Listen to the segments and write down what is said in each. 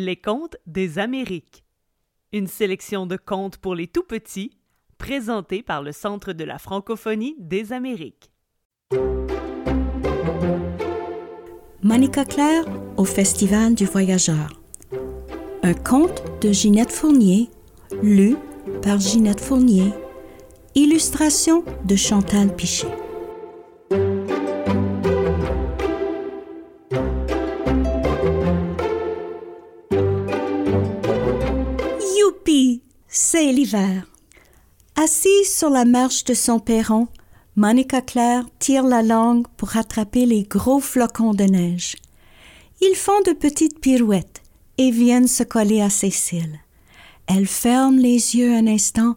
Les contes des Amériques. Une sélection de contes pour les tout petits, présentés par le Centre de la francophonie des Amériques. Monica Claire au Festival du Voyageur. Un conte de Ginette Fournier, lu par Ginette Fournier. Illustration de Chantal Pichet. C'est l'hiver. Assise sur la marche de son perron, Monica Claire tire la langue pour attraper les gros flocons de neige. Ils font de petites pirouettes et viennent se coller à ses cils. Elle ferme les yeux un instant,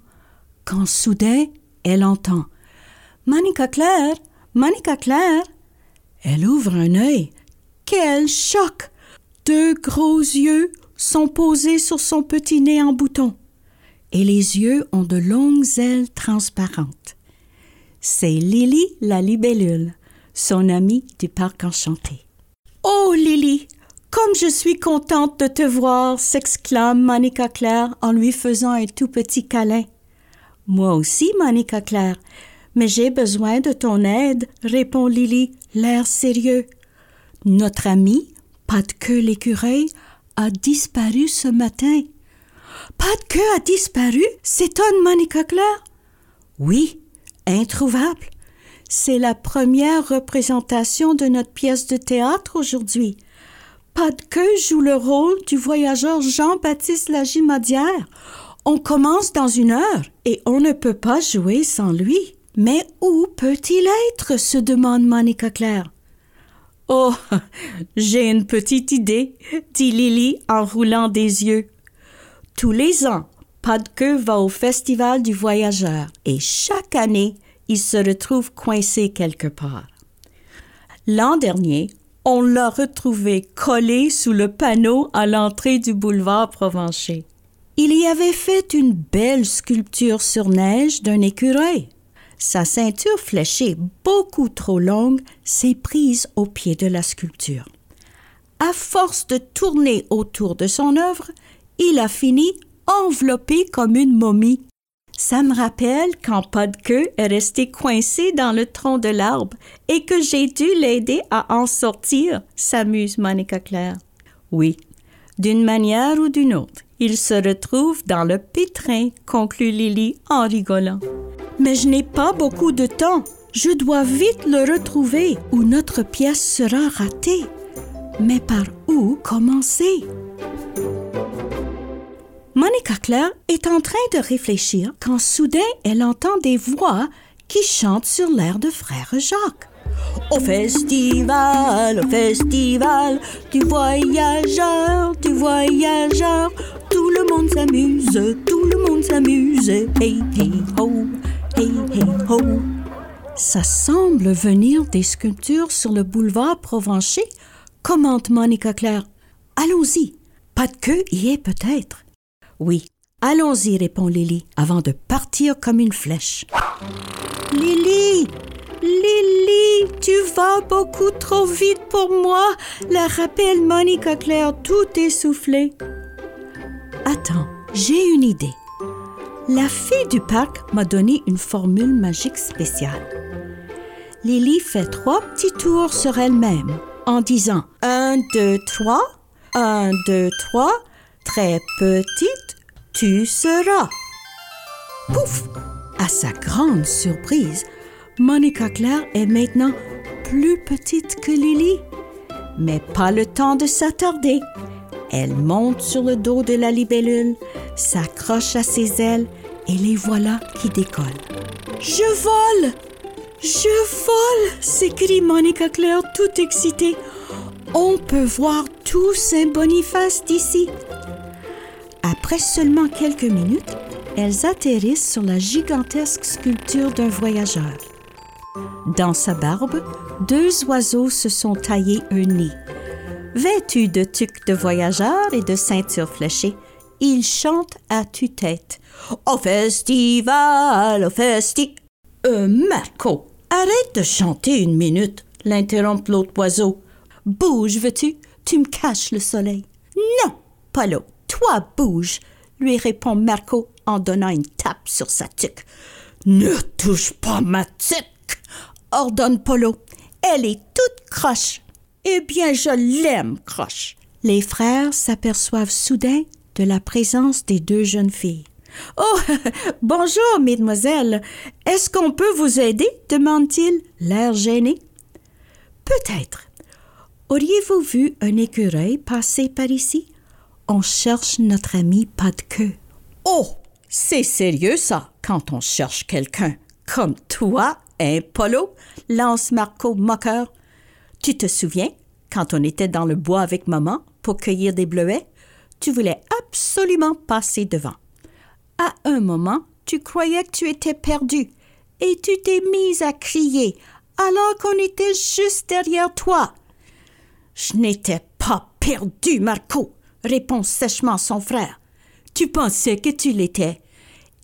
quand soudain elle entend Monica Claire, Monica Claire. Elle ouvre un œil. Quel choc! Deux gros yeux sont posés sur son petit nez en bouton, et les yeux ont de longues ailes transparentes. C'est Lily la libellule, son amie du parc enchanté. Oh Lily, comme je suis contente de te voir, s'exclame Monica Claire en lui faisant un tout petit câlin. Moi aussi, Monica Claire, mais j'ai besoin de ton aide, répond Lily, l'air sérieux. Notre ami, queue l'écureuil, a disparu ce matin. Pas de queue a disparu s'étonne Monica Claire. Oui, introuvable. C'est la première représentation de notre pièce de théâtre aujourd'hui. Pas de queue joue le rôle du voyageur Jean-Baptiste Lagimadière. On commence dans une heure et on ne peut pas jouer sans lui. Mais où peut-il être se demande Monica Claire. Oh, j'ai une petite idée, dit Lily en roulant des yeux. Tous les ans, queue va au Festival du Voyageur et chaque année, il se retrouve coincé quelque part. L'an dernier, on l'a retrouvé collé sous le panneau à l'entrée du boulevard Provencher. Il y avait fait une belle sculpture sur neige d'un écureuil. Sa ceinture fléchée, beaucoup trop longue, s'est prise au pied de la sculpture. À force de tourner autour de son œuvre, il a fini enveloppé comme une momie. Ça me rappelle quand queue est resté coincé dans le tronc de l'arbre et que j'ai dû l'aider à en sortir, s'amuse Monica Claire. Oui, d'une manière ou d'une autre, il se retrouve dans le pétrin, conclut Lily en rigolant. Mais je n'ai pas beaucoup de temps. Je dois vite le retrouver ou notre pièce sera ratée. Mais par où commencer? Monica Claire est en train de réfléchir quand soudain elle entend des voix qui chantent sur l'air de Frère Jacques. Au festival, au festival du voyageur, du voyageur, tout le monde s'amuse, tout le monde s'amuse. Hey, hey, ho, hey, hey, ho. Ça semble venir des sculptures sur le boulevard Provencher, commente Monica Claire. Allons-y, pas de queue y est peut-être. Oui, allons-y, répond Lily, avant de partir comme une flèche. Lily! Lily, tu vas beaucoup trop vite pour moi, la rappelle Monica Claire tout essoufflée. Attends, j'ai une idée. La fille du parc m'a donné une formule magique spéciale. Lily fait trois petits tours sur elle-même en disant un, deux, trois, un, deux, trois, très petite, tu seras. Pouf! À sa grande surprise, Monica Claire est maintenant plus petite que Lily. Mais pas le temps de s'attarder. Elle monte sur le dos de la libellule, s'accroche à ses ailes et les voilà qui décollent. Je vole! Je vole! s'écrie Monica Claire tout excitée. On peut voir tout Saint-Boniface d'ici. Après seulement quelques minutes, elles atterrissent sur la gigantesque sculpture d'un voyageur. Dans sa barbe, deux oiseaux se sont taillés un nid. Vêtus de tuques de voyageurs et de ceintures fléchées, ils chantent à tue-tête. Au festival, au festi... Euh, Marco, arrête de chanter une minute, l'interrompt l'autre oiseau. Bouge, veux-tu? Tu me caches le soleil. Non, Polo, toi bouge, lui répond Marco en donnant une tape sur sa tuque. Ne touche pas ma tuque, ordonne Polo. Elle est toute croche. Eh bien, je l'aime, croche. Les frères s'aperçoivent soudain de la présence des deux jeunes filles. Oh, bonjour, mesdemoiselles. Est-ce qu'on peut vous aider? demande-t-il, l'air gêné. Peut-être. Auriez-vous vu un écureuil passer par ici? On cherche notre ami pas de queue. Oh, c'est sérieux ça, quand on cherche quelqu'un comme toi, hein, Polo? lance Marco moqueur. Tu te souviens, quand on était dans le bois avec maman pour cueillir des bleuets, tu voulais absolument passer devant. À un moment, tu croyais que tu étais perdu et tu t'es mise à crier alors qu'on était juste derrière toi. Je n'étais pas perdu, Marco, répond sèchement son frère. Tu pensais que tu l'étais.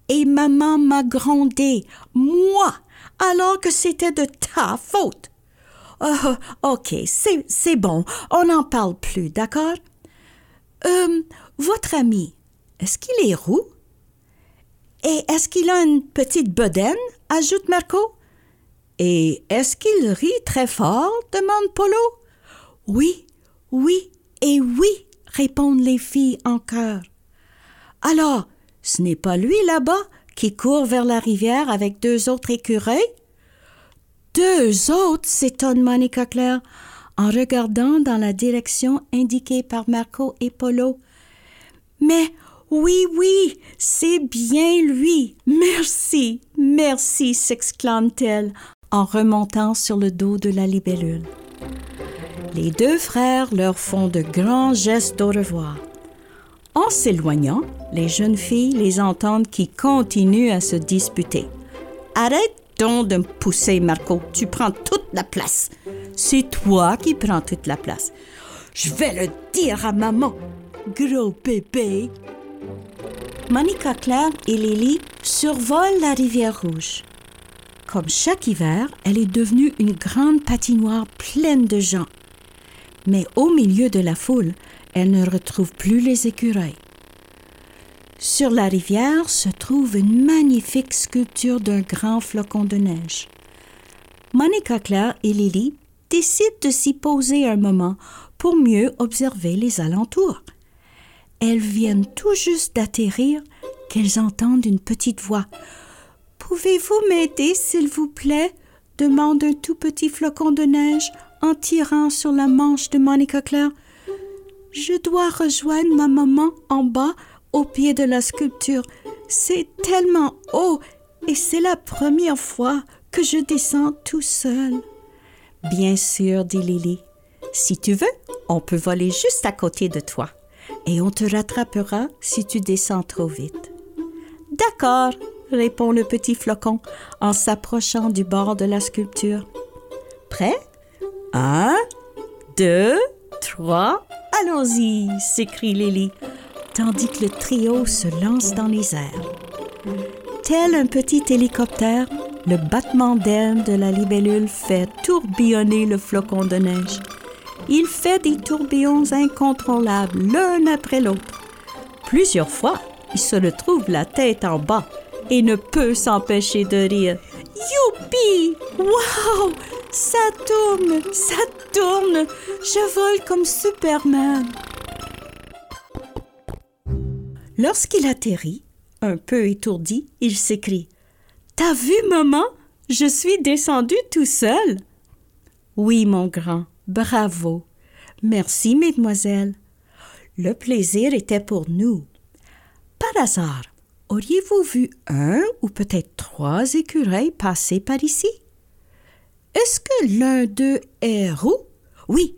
Et maman m'a grondé, moi, alors que c'était de ta faute. Oh, ok, c'est bon, on n'en parle plus, d'accord? Euh, votre ami, est-ce qu'il est roux? Et est-ce qu'il a une petite bedaine? ajoute Marco. Et est-ce qu'il rit très fort? demande Polo. Oui, oui et oui, répondent les filles en chœur. Alors, ce n'est pas lui là-bas qui court vers la rivière avec deux autres écureuils? Deux autres, s'étonne Monica Claire en regardant dans la direction indiquée par Marco et Polo. Mais oui, oui, c'est bien lui. Merci, merci, s'exclame-t-elle en remontant sur le dos de la libellule. Les deux frères leur font de grands gestes au revoir. En s'éloignant, les jeunes filles les entendent qui continuent à se disputer. Arrête donc de me pousser, Marco. Tu prends toute la place. C'est toi qui prends toute la place. Je vais le dire à maman. Gros bébé. Monica Claire et Lily survolent la rivière Rouge. Comme chaque hiver, elle est devenue une grande patinoire pleine de gens. Mais au milieu de la foule, elle ne retrouve plus les écureuils. Sur la rivière se trouve une magnifique sculpture d'un grand flocon de neige. Monica Claire et Lily décident de s'y poser un moment pour mieux observer les alentours. Elles viennent tout juste d'atterrir qu'elles entendent une petite voix. Pouvez-vous m'aider, s'il vous plaît demande un tout petit flocon de neige en tirant sur la manche de Monica Claire. Je dois rejoindre ma maman en bas au pied de la sculpture. C'est tellement haut et c'est la première fois que je descends tout seul. Bien sûr, dit Lily. Si tu veux, on peut voler juste à côté de toi et on te rattrapera si tu descends trop vite. D'accord, répond le petit flocon en s'approchant du bord de la sculpture. Prêt? Un, deux, trois, allons-y, s'écrie Lily, tandis que le trio se lance dans les airs. Tel un petit hélicoptère, le battement d'ailes de la libellule fait tourbillonner le flocon de neige. Il fait des tourbillons incontrôlables l'un après l'autre. Plusieurs fois, il se retrouve la tête en bas et ne peut s'empêcher de rire. Youpi! Wow! Ça tourne, ça tourne. Je vole comme Superman. Lorsqu'il atterrit, un peu étourdi, il s'écrie T'as vu, maman? Je suis descendu tout seul. Oui, mon grand, bravo. Merci, mesdemoiselles. Le plaisir était pour nous. Par hasard, auriez-vous vu un ou peut-être trois écureuils passer par ici? Est-ce que l'un d'eux est roux? Oui.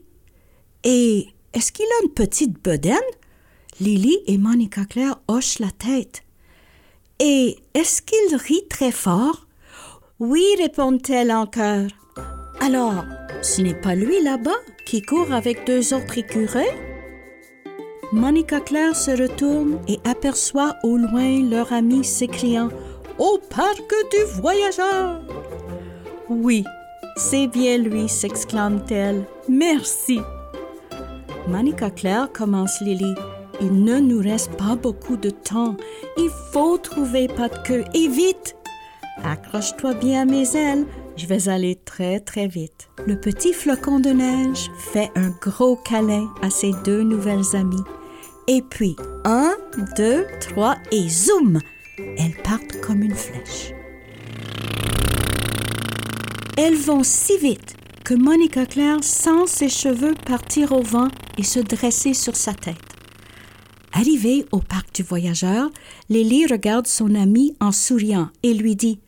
Et est-ce qu'il a une petite bedaine? Lily et Monica Claire hochent la tête. Et est-ce qu'il rit très fort? Oui, répondent-elles en. Alors, ce n'est pas lui là-bas qui court avec deux autres écureuils? Monica Claire se retourne et aperçoit au loin leur ami s'écriant Au parc du voyageur! Oui, c'est bien lui, s'exclame-t-elle. Merci. Monica Claire commence Lily. il ne nous reste pas beaucoup de temps. Il faut trouver pas de queue et vite. Accroche-toi bien à mes ailes. Je vais aller très très vite. Le petit flocon de neige fait un gros câlin à ses deux nouvelles amies. Et puis, un, deux, trois et zoom! Elles partent comme une flèche. Elles vont si vite que Monica Claire sent ses cheveux partir au vent et se dresser sur sa tête. Arrivée au parc du voyageur, Lily regarde son amie en souriant et lui dit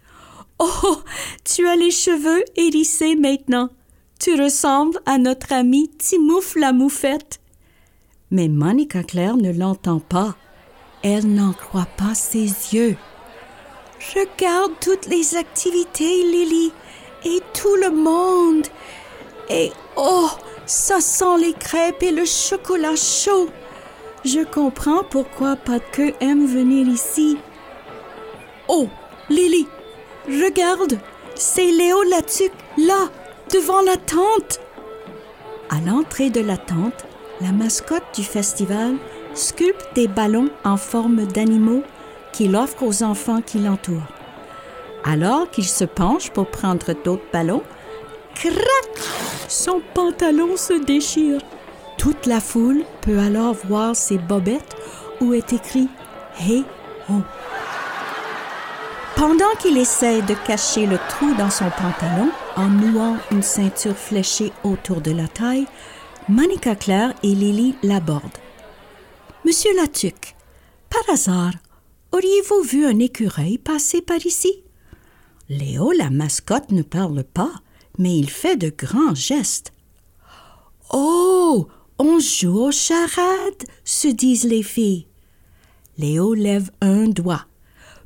Oh, tu as les cheveux hérissés maintenant. Tu ressembles à notre amie Timouf la moufette. Mais Monica Claire ne l'entend pas. Elle n'en croit pas ses yeux. Regarde toutes les activités, Lily, et tout le monde. Et oh, ça sent les crêpes et le chocolat chaud. Je comprends pourquoi queue aime venir ici. Oh, Lily, regarde, c'est Léo Latuc, là, devant la tente. À l'entrée de la tente, la mascotte du festival sculpte des ballons en forme d'animaux qu'il offre aux enfants qui l'entourent. Alors qu'il se penche pour prendre d'autres ballons, crac, son pantalon se déchire. Toute la foule peut alors voir ses bobettes où est écrit Hey Ho. Pendant qu'il essaie de cacher le trou dans son pantalon en nouant une ceinture fléchée autour de la taille, Monica Claire et Lily l'abordent. Monsieur Latuc, par hasard, auriez-vous vu un écureuil passer par ici? Léo, la mascotte, ne parle pas, mais il fait de grands gestes. Oh, on joue aux charades, se disent les filles. Léo lève un doigt.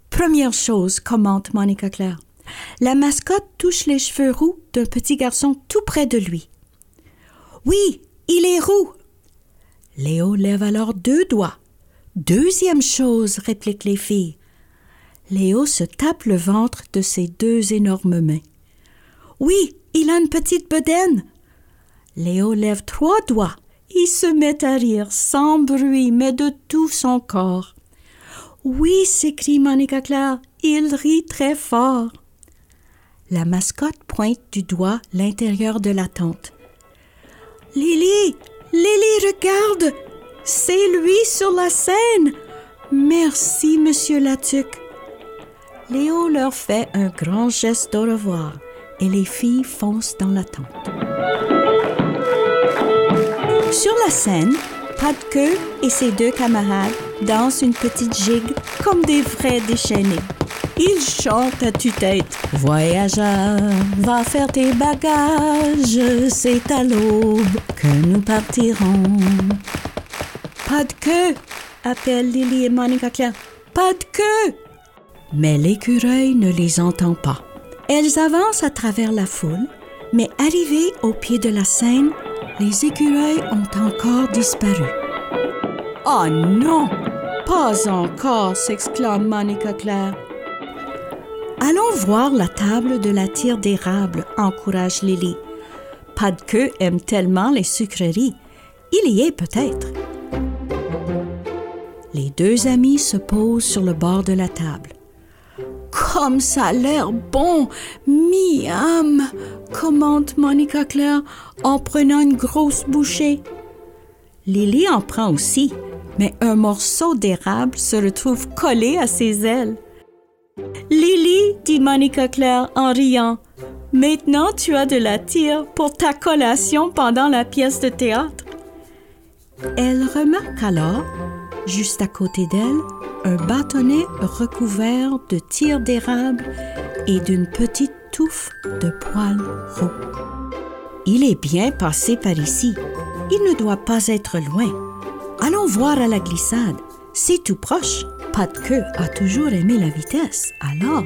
Première chose, commente Monica Claire. La mascotte touche les cheveux roux d'un petit garçon tout près de lui. Oui, il est roux. Léo lève alors deux doigts. Deuxième chose, répliquent les filles. Léo se tape le ventre de ses deux énormes mains. Oui, il a une petite bedaine. Léo lève trois doigts. Il se met à rire sans bruit, mais de tout son corps. Oui, s'écrie Monica Claire, il rit très fort. La mascotte pointe du doigt l'intérieur de la tente. Lily, Lily, regarde, c'est lui sur la scène. Merci, monsieur Latuc. Léo leur fait un grand geste au revoir et les filles foncent dans la tente. Sur la scène, queue et ses deux camarades dansent une petite gigue comme des vrais déchaînés. Ils chantent à tue-tête. Voyageur, va faire tes bagages, c'est à l'aube que nous partirons. Pas de queue, appellent Lily et Monica Claire. Pas de queue! Mais l'écureuil ne les entend pas. Elles avancent à travers la foule, mais arrivées au pied de la scène, les écureuils ont encore disparu. Oh non! Pas encore! s'exclame Monica Claire. Allons voir la table de la tire d'érable, encourage Lily. Pas de queue aime tellement les sucreries. Il y est peut-être. Les deux amis se posent sur le bord de la table. Comme ça a l'air bon, miam, commente Monica Claire en prenant une grosse bouchée. Lily en prend aussi, mais un morceau d'érable se retrouve collé à ses ailes. Lily, dit Monica Claire en riant, maintenant tu as de la tire pour ta collation pendant la pièce de théâtre. Elle remarque alors, juste à côté d'elle, un bâtonnet recouvert de tire d'érable et d'une petite touffe de poils roux. Il est bien passé par ici. Il ne doit pas être loin. Allons voir à la glissade. C'est tout proche. Pas de queue a toujours aimé la vitesse, alors.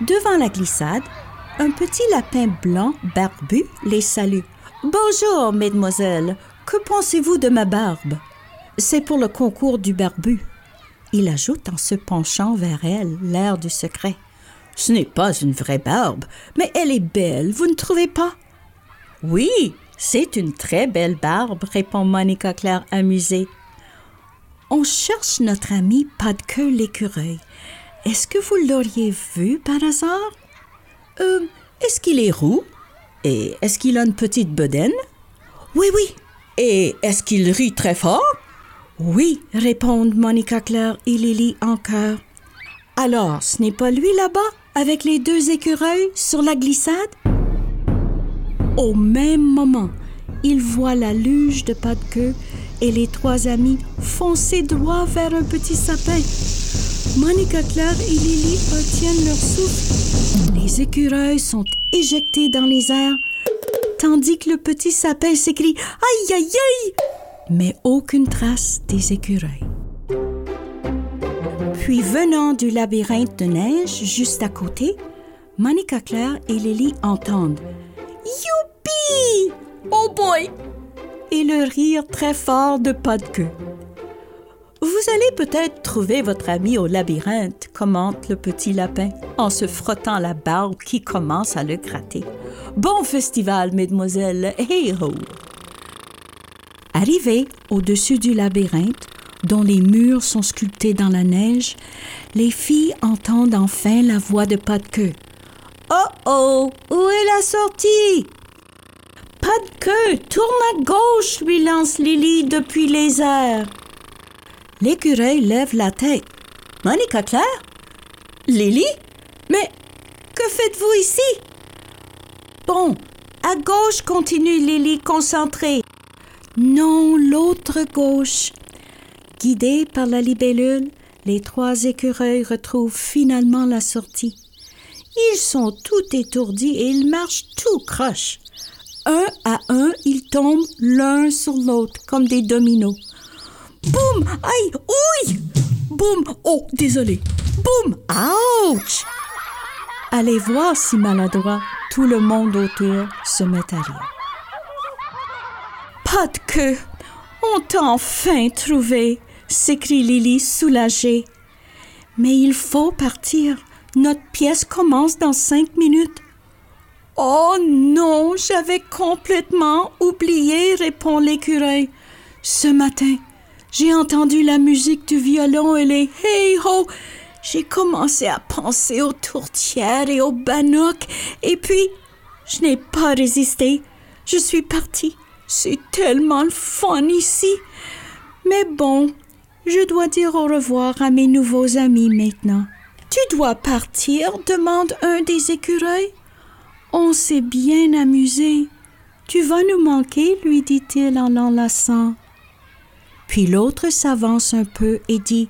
Devant la glissade, un petit lapin blanc barbu les salue. Bonjour, mesdemoiselles. Que pensez-vous de ma barbe? C'est pour le concours du barbu. Il ajoute en se penchant vers elle l'air du secret. Ce n'est pas une vraie barbe, mais elle est belle, vous ne trouvez pas? Oui, C'est une très belle barbe, répond Monica Claire amusée. On cherche notre ami queue l'écureuil. Est-ce que vous l'auriez vu par hasard? Euh, est-ce qu'il est roux? Et est-ce qu'il a une petite bedaine? Oui, oui. Et est-ce qu'il rit très fort? Oui, répondent Monica Claire et Lily en chœur. Alors, ce n'est pas lui là-bas, avec les deux écureuils sur la glissade? Au même moment, il voit la luge de pas de queue et les trois amis foncer droit vers un petit sapin. Monica Claire et Lily retiennent leur souffle. Les écureuils sont éjectés dans les airs, tandis que le petit sapin s'écrie Aïe, aïe, aïe! Mais aucune trace des écureuils. Puis, venant du labyrinthe de neige juste à côté, Monica Claire et Lily entendent Youpi! Oh boy! Et le rire très fort de pas de queue. Vous allez peut-être trouver votre ami au labyrinthe, commente le petit lapin en se frottant la barbe qui commence à le gratter. Bon festival, mesdemoiselles, hey ho! Arrivés au-dessus du labyrinthe, dont les murs sont sculptés dans la neige, les filles entendent enfin la voix de pas de queue. Oh oh, où est la sortie? Pas de queue, tourne à gauche, lui lance Lily depuis les airs. L'écureuil lève la tête. Monica Claire? Lily? Mais que faites-vous ici? Bon, à gauche, continue Lily concentrée. Non, l'autre gauche. Guidés par la libellule, les trois écureuils retrouvent finalement la sortie. Ils sont tout étourdis et ils marchent tout croche. Un à un, ils tombent l'un sur l'autre comme des dominos. Boum! Aïe! Ouille! Boum! Oh, désolé. Boum! Ouch! Allez voir si maladroit, tout le monde autour se met à rire. Pas de queue! On t'a enfin trouvé! s'écrie Lily soulagée. Mais il faut partir. Notre pièce commence dans cinq minutes. Oh non, j'avais complètement oublié, répond l'écureuil. Ce matin, j'ai entendu la musique du violon et les hey ho. J'ai commencé à penser aux tourtières et aux banocs, et puis je n'ai pas résisté. Je suis partie. C'est tellement le fun ici. Mais bon, je dois dire au revoir à mes nouveaux amis maintenant. Tu dois partir demande un des écureuils. On s'est bien amusé. Tu vas nous manquer, lui dit-il en l'enlaçant. Puis l'autre s'avance un peu et dit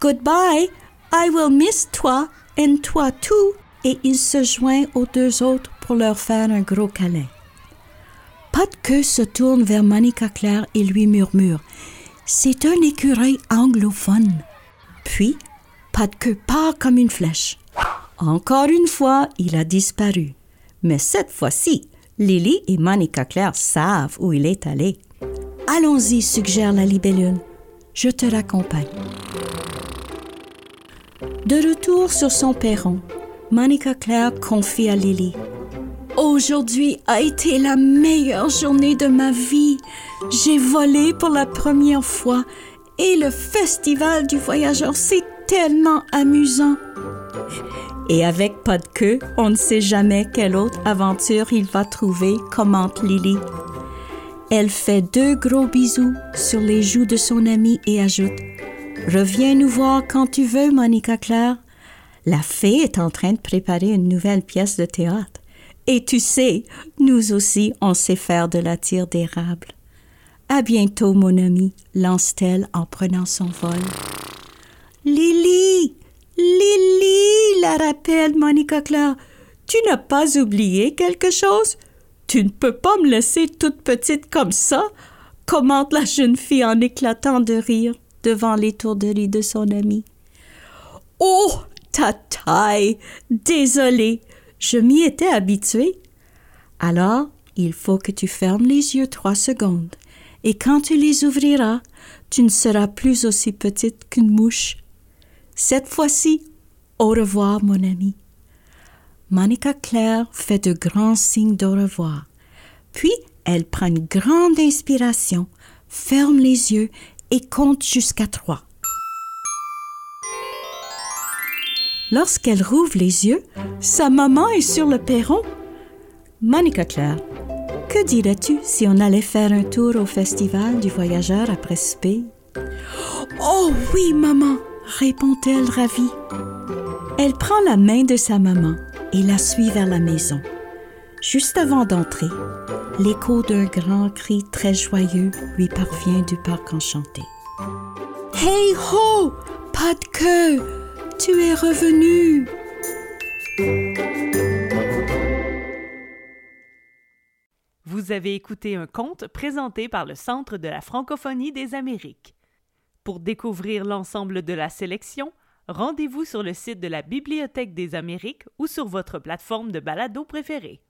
Goodbye, I will miss toi and toi tout. Et il se joint aux deux autres pour leur faire un gros câlin. Pas de queue se tourne vers Monica Claire et lui murmure c'est un écureuil anglophone. Puis, pas de queue part comme une flèche. Encore une fois, il a disparu. Mais cette fois-ci, Lily et Monica Claire savent où il est allé. Allons-y, suggère la libellule. Je te raccompagne. De retour sur son perron, Monica Claire confie à Lily. Aujourd'hui a été la meilleure journée de ma vie. J'ai volé pour la première fois et le festival du voyageur, c'est tellement amusant. Et avec pas de queue, on ne sait jamais quelle autre aventure il va trouver, commente Lily. Elle fait deux gros bisous sur les joues de son amie et ajoute Reviens nous voir quand tu veux, Monica Claire. La fée est en train de préparer une nouvelle pièce de théâtre. Et tu sais, nous aussi, on sait faire de la tire d'érable. À bientôt, mon ami, lance-t-elle en prenant son vol. Lily! Lily! la rappelle Monica Claire. Tu n'as pas oublié quelque chose? Tu ne peux pas me laisser toute petite comme ça, commente la jeune fille en éclatant de rire devant l'étourderie de son amie. Oh, ta taille! Désolée, je m'y étais habituée. Alors, il faut que tu fermes les yeux trois secondes et quand tu les ouvriras, tu ne seras plus aussi petite qu'une mouche. Cette fois-ci, au revoir, mon ami. Monica Claire fait de grands signes d'au revoir. Puis Elle prend une grande inspiration, ferme les yeux et compte jusqu'à trois. Lorsqu'elle rouvre les yeux, sa maman est sur le perron. Monica Claire, que dirais-tu si on allait faire un tour au festival du voyageur après souper? Oh oui, maman, répond-elle ravie. Elle prend la main de sa maman et la suit vers la maison. Juste avant d'entrer, l'écho d'un grand cri très joyeux lui parvient du parc enchanté. Hey ho! Pas de queue! Tu es revenu! Vous avez écouté un conte présenté par le Centre de la francophonie des Amériques. Pour découvrir l'ensemble de la sélection, rendez-vous sur le site de la Bibliothèque des Amériques ou sur votre plateforme de balado préférée.